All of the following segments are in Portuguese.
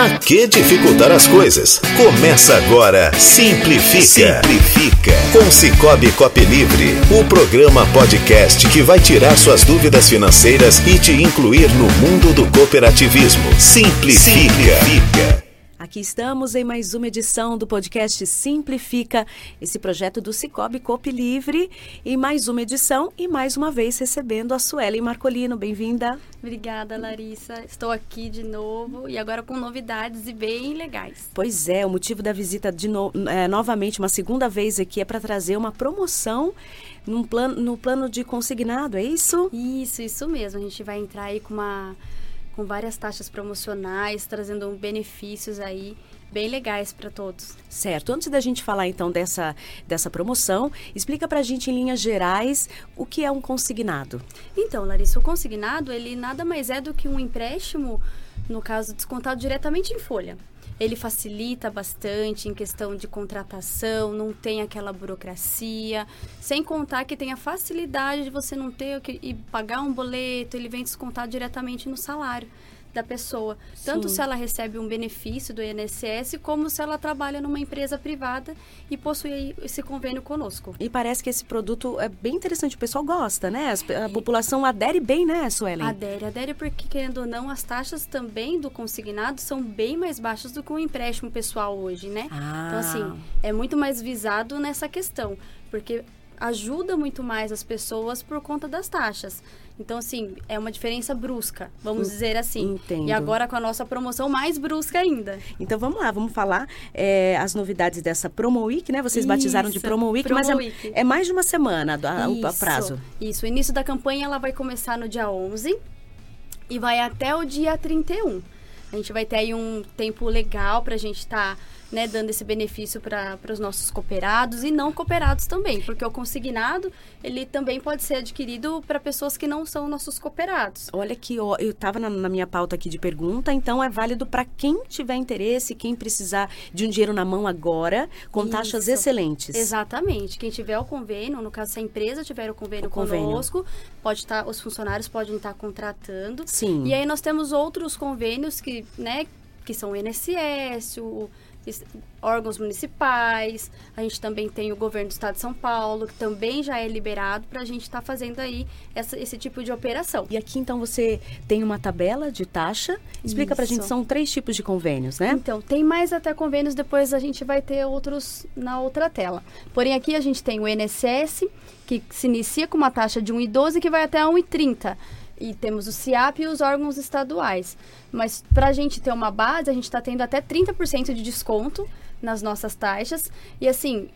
Pra que dificultar as coisas? Começa agora Simplifica. Simplifica. Com Cicobi Cop Livre, o programa podcast que vai tirar suas dúvidas financeiras e te incluir no mundo do cooperativismo. Simplifica. Simplifica. Aqui estamos em mais uma edição do podcast Simplifica, esse projeto do Cicobi Coop Livre, e mais uma edição e mais uma vez recebendo a Suelen Marcolino. Bem-vinda. Obrigada, Larissa. Estou aqui de novo e agora com novidades e bem legais. Pois é, o motivo da visita de no, é, novamente, uma segunda vez aqui, é para trazer uma promoção num plano, no plano de consignado, é isso? Isso, isso mesmo. A gente vai entrar aí com uma com várias taxas promocionais, trazendo benefícios aí bem legais para todos. Certo. Antes da gente falar então dessa, dessa promoção, explica para a gente em linhas gerais o que é um consignado. Então, Larissa, o consignado ele nada mais é do que um empréstimo, no caso descontado diretamente em folha ele facilita bastante em questão de contratação, não tem aquela burocracia, sem contar que tem a facilidade de você não ter que pagar um boleto, ele vem descontado diretamente no salário da pessoa. Tanto Sim. se ela recebe um benefício do INSS, como se ela trabalha numa empresa privada e possui esse convênio conosco. E parece que esse produto é bem interessante, o pessoal gosta, né? A população adere bem, né, Suelen? Adere, adere porque, querendo ou não, as taxas também do consignado são bem mais baixas do que o um empréstimo pessoal hoje, né? Ah. Então, assim, é muito mais visado nessa questão, porque ajuda muito mais as pessoas por conta das taxas. Então, assim, é uma diferença brusca, vamos dizer assim. Entendo. E agora com a nossa promoção mais brusca ainda. Então, vamos lá, vamos falar é, as novidades dessa Promo Week, né? Vocês Isso, batizaram de Promo Week, Promo mas é, Week. É, mais de uma semana do, o prazo. Isso, o início da campanha ela vai começar no dia 11 e vai até o dia 31. A gente vai ter aí um tempo legal para a gente estar... Tá né, dando esse benefício para os nossos cooperados e não cooperados também, porque o consignado ele também pode ser adquirido para pessoas que não são nossos cooperados. Olha que ó, eu estava na, na, minha pauta aqui de pergunta, então é válido para quem tiver interesse, quem precisar de um dinheiro na mão agora, com Isso. taxas excelentes. Exatamente. Quem tiver o convênio, no caso se a empresa tiver o convênio, o convênio. conosco, pode estar, tá, os funcionários podem estar tá contratando. Sim. E aí nós temos outros convênios que, né, que são o INSS, o órgãos municipais, a gente também tem o governo do estado de São Paulo, que também já é liberado para a gente estar tá fazendo aí essa, esse tipo de operação. E aqui então você tem uma tabela de taxa. Explica para a gente, são três tipos de convênios, né? Então, tem mais até convênios, depois a gente vai ter outros na outra tela. Porém, aqui a gente tem o INSS, que se inicia com uma taxa de 1,12 que vai até 1,30 e temos o CIAP e os órgãos estaduais. Mas para a gente ter uma base, a gente está tendo até 30% de desconto nas nossas taxas. E assim,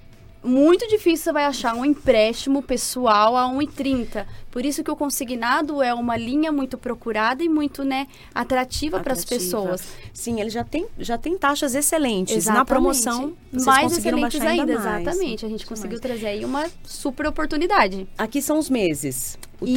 muito difícil você vai achar um empréstimo pessoal a 1,30. Por isso que o consignado é uma linha muito procurada e muito né, atrativa, atrativa. para as pessoas. Sim, ele já tem, já tem taxas excelentes. Exatamente. Na promoção, vocês mais excelentes ainda. ainda mais. Exatamente. A gente conseguiu trazer aí uma super oportunidade. Aqui são os meses. O isso,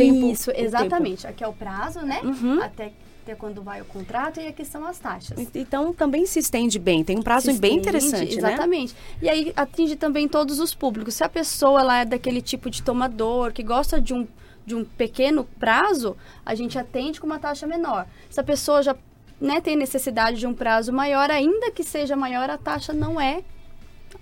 tempo, exatamente. Tempo. Aqui é o prazo, né? Uhum. Até até quando vai o contrato e aqui são as taxas. Então também se estende bem, tem um prazo se bem estende, interessante, né? exatamente. Né? E aí atinge também todos os públicos. Se a pessoa ela é daquele tipo de tomador que gosta de um de um pequeno prazo, a gente atende com uma taxa menor. Se a pessoa já né, tem necessidade de um prazo maior, ainda que seja maior, a taxa não é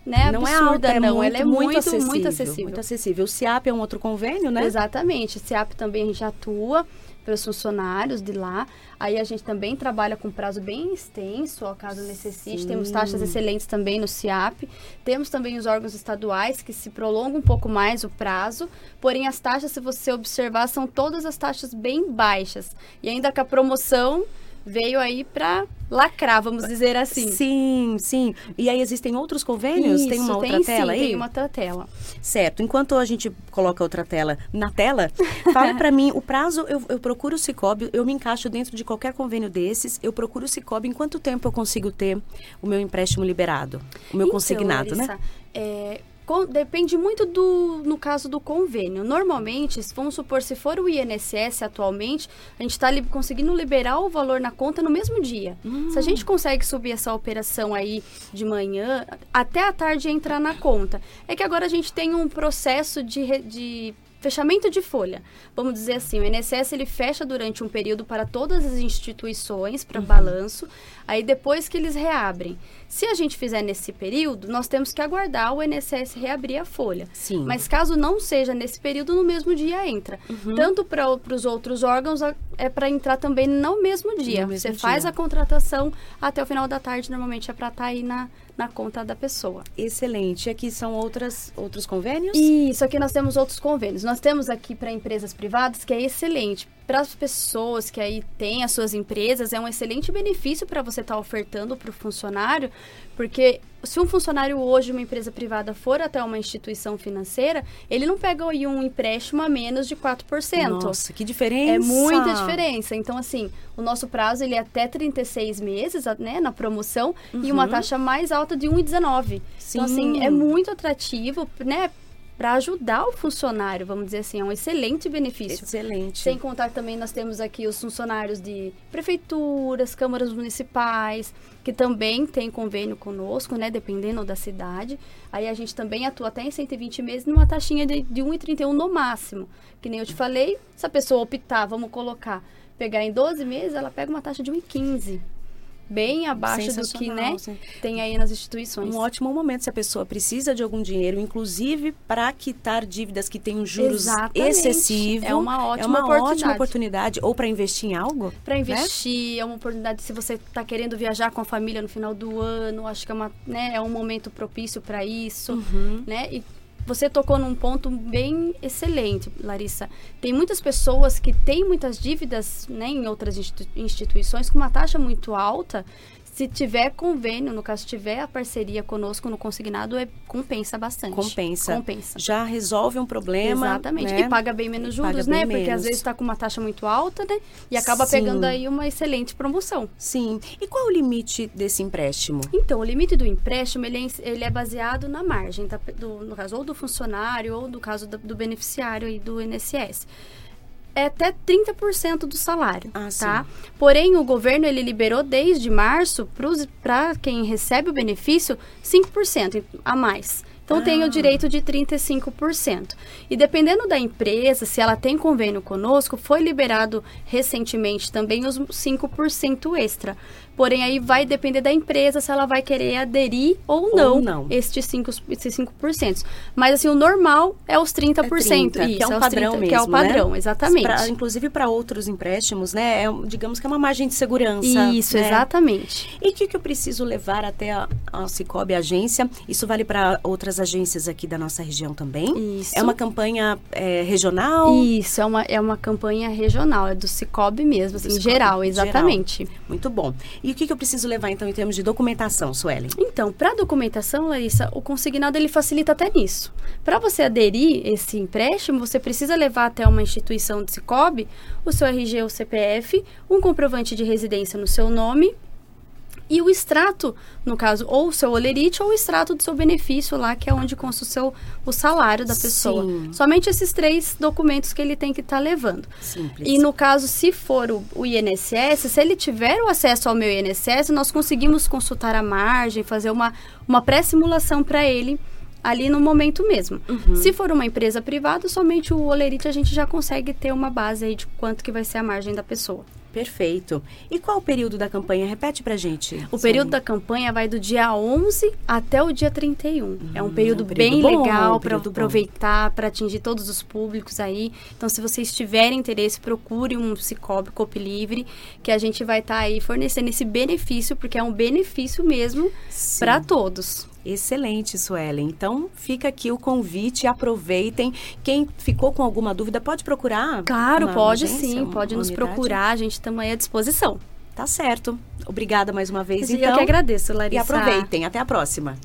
né, não absurda, é alta, é não. Muito, ela é muito, muito, acessível, muito acessível. Muito acessível. O CIAP é um outro convênio, né? Exatamente. O CIAP também a gente atua para os funcionários de lá. Aí a gente também trabalha com prazo bem extenso, ao caso necessite. Sim. Temos taxas excelentes também no CIAP. Temos também os órgãos estaduais que se prolongam um pouco mais o prazo. Porém, as taxas, se você observar, são todas as taxas bem baixas. E ainda com a promoção veio aí para lacrar, vamos dizer assim. Sim, sim. E aí existem outros convênios? Isso, tem uma outra tem, tela sim, aí? Tem uma outra tela. Certo. Enquanto a gente coloca outra tela na tela, fala para mim, o prazo, eu, eu procuro o Cicobi, eu me encaixo dentro de qualquer convênio desses, eu procuro o Cicobi, em quanto tempo eu consigo ter o meu empréstimo liberado? O meu então, consignado, Larissa, né? É, depende muito do, no caso do convênio. Normalmente, vamos supor, se for o INSS atualmente, a gente está li conseguindo liberar o valor na conta no mesmo dia. Hum. Se a gente consegue subir essa operação aí de manhã, até a tarde entrar na conta. É que agora a gente tem um processo de, de fechamento de folha. Vamos dizer assim, o INSS ele fecha durante um período para todas as instituições para Uhum. balanço, aí depois que eles reabrem. Se a gente fizer nesse período, nós temos que aguardar o INSS reabrir a folha. Sim. Mas caso não seja nesse período, no mesmo dia entra. Uhum. Tanto para os outros órgãos, é para entrar também no mesmo dia. No mesmo Você faz dia. a contratação até o final da tarde, normalmente é para estar aí na, na conta da pessoa. Excelente. Aqui são outras, outros convênios? Isso, aqui nós temos outros convênios. Nós temos aqui para empresas privadas, que é excelente. Para as pessoas que aí têm as suas empresas, é um excelente benefício para você estar ofertando para o funcionário, porque se um funcionário hoje de uma empresa privada for até uma instituição financeira, ele não pega aí um empréstimo a menos de 4%. Nossa, que diferença. É muita diferença. Então, assim, o nosso prazo ele é até 36 meses, né, na promoção, e uma taxa mais alta de 1,19. Então, assim, Sim. é muito atrativo, né, para ajudar o funcionário, vamos dizer assim, é um excelente benefício. Excelente. Sem contar também nós temos aqui os funcionários de prefeituras, câmaras municipais, que também têm convênio conosco, né? Dependendo da cidade. Aí a gente também atua até em 120 meses numa taxinha de, de 1,31 no máximo. Que nem eu te falei, se a pessoa optar, vamos colocar, pegar em 12 meses, ela pega uma taxa de 1,15. Bem abaixo do que, né, sim. tem aí nas instituições. Um ótimo momento se a pessoa precisa de algum dinheiro, inclusive para quitar dívidas que têm um juros Exatamente. excessivo. É uma ótima é uma oportunidade. ótima oportunidade. Ou para investir em algo. Para né? investir, é uma oportunidade se você está querendo viajar com a família no final do ano, acho que é, uma, né, é um momento propício para isso, Uhum. né? E você tocou num ponto bem excelente, Larissa. Tem muitas pessoas que têm muitas dívidas, né, em outras institu- instituições com uma taxa muito alta. Se tiver convênio, no caso tiver a parceria conosco no consignado, é compensa bastante. Compensa. Compensa. Já resolve um problema. Exatamente. né? E paga bem menos E juros, né? Porque menos. às vezes está com uma taxa muito alta, né? E acaba Sim. pegando aí uma excelente promoção. Sim. E qual é o limite desse empréstimo? Então, o limite do empréstimo, ele é, ele é baseado na margem, tá? do, no caso, ou do funcionário, ou do caso do, do beneficiário aí do INSS. É até 30% do salário, Ah, tá? Porém, o governo, ele liberou desde março para quem recebe o benefício 5% a mais. Então, tem Ah. o direito de 35%. E dependendo da empresa, se ela tem convênio conosco, foi liberado recentemente também os 5% extra. Porém, aí vai depender da empresa se ela vai querer aderir ou Ou não, não. Estes 5, esses 5%. Mas, assim, o normal é os 30%. É 30, isso, que é um os padrão 30, mesmo, Que é o padrão, né? exatamente. Pra- inclusive para outros empréstimos, né? É, digamos que é uma margem de segurança. Isso, né? exatamente. E o que, que eu preciso levar até a, a Cicobi agência? Isso vale para outras agências aqui da nossa região também? Isso. É uma campanha é, regional? Isso, é uma, é uma campanha regional, é do Cicobi mesmo, assim, geral, geral. exatamente. Muito bom. E o que, que eu preciso levar, então, em termos de documentação, Suelen? Então, para documentação, Larissa, o consignado ele facilita até nisso. Para você aderir esse empréstimo, você precisa levar até uma instituição de Cicobi o seu RG ou CPF, um comprovante de residência no seu nome e o extrato, no caso, ou o seu olerite ou o extrato do seu benefício lá, que é onde consta o seu o salário da pessoa. Sim. Somente esses três documentos que ele tem que estar levando. Simples. E no caso, se for o, o INSS, se ele tiver o acesso ao meu INSS, nós conseguimos consultar a margem, fazer uma, uma pré-simulação para ele ali no momento mesmo. Uhum. Se for uma empresa privada, somente o Olerite a gente já consegue ter uma base aí de quanto que vai ser a margem da pessoa. Perfeito. E qual o período da campanha? Repete pra gente. O período da campanha vai do dia 11 até o dia 31. é um período, um período bem bom, legal um para aproveitar, para atingir todos os públicos aí. Então, se vocês tiverem interesse, procure um Cicobi Copi Livre, que a gente vai estar aí fornecendo esse benefício, porque é um benefício mesmo Sim. para todos. Excelente, Suelen. Então, fica aqui o convite, aproveitem. Quem ficou com alguma dúvida, pode procurar? Claro, pode agência, sim, pode nos unidade? procurar, a gente está aí à disposição. Tá certo. Obrigada mais uma vez, Eu então. que agradeço, Larissa. E aproveitem. Até a próxima.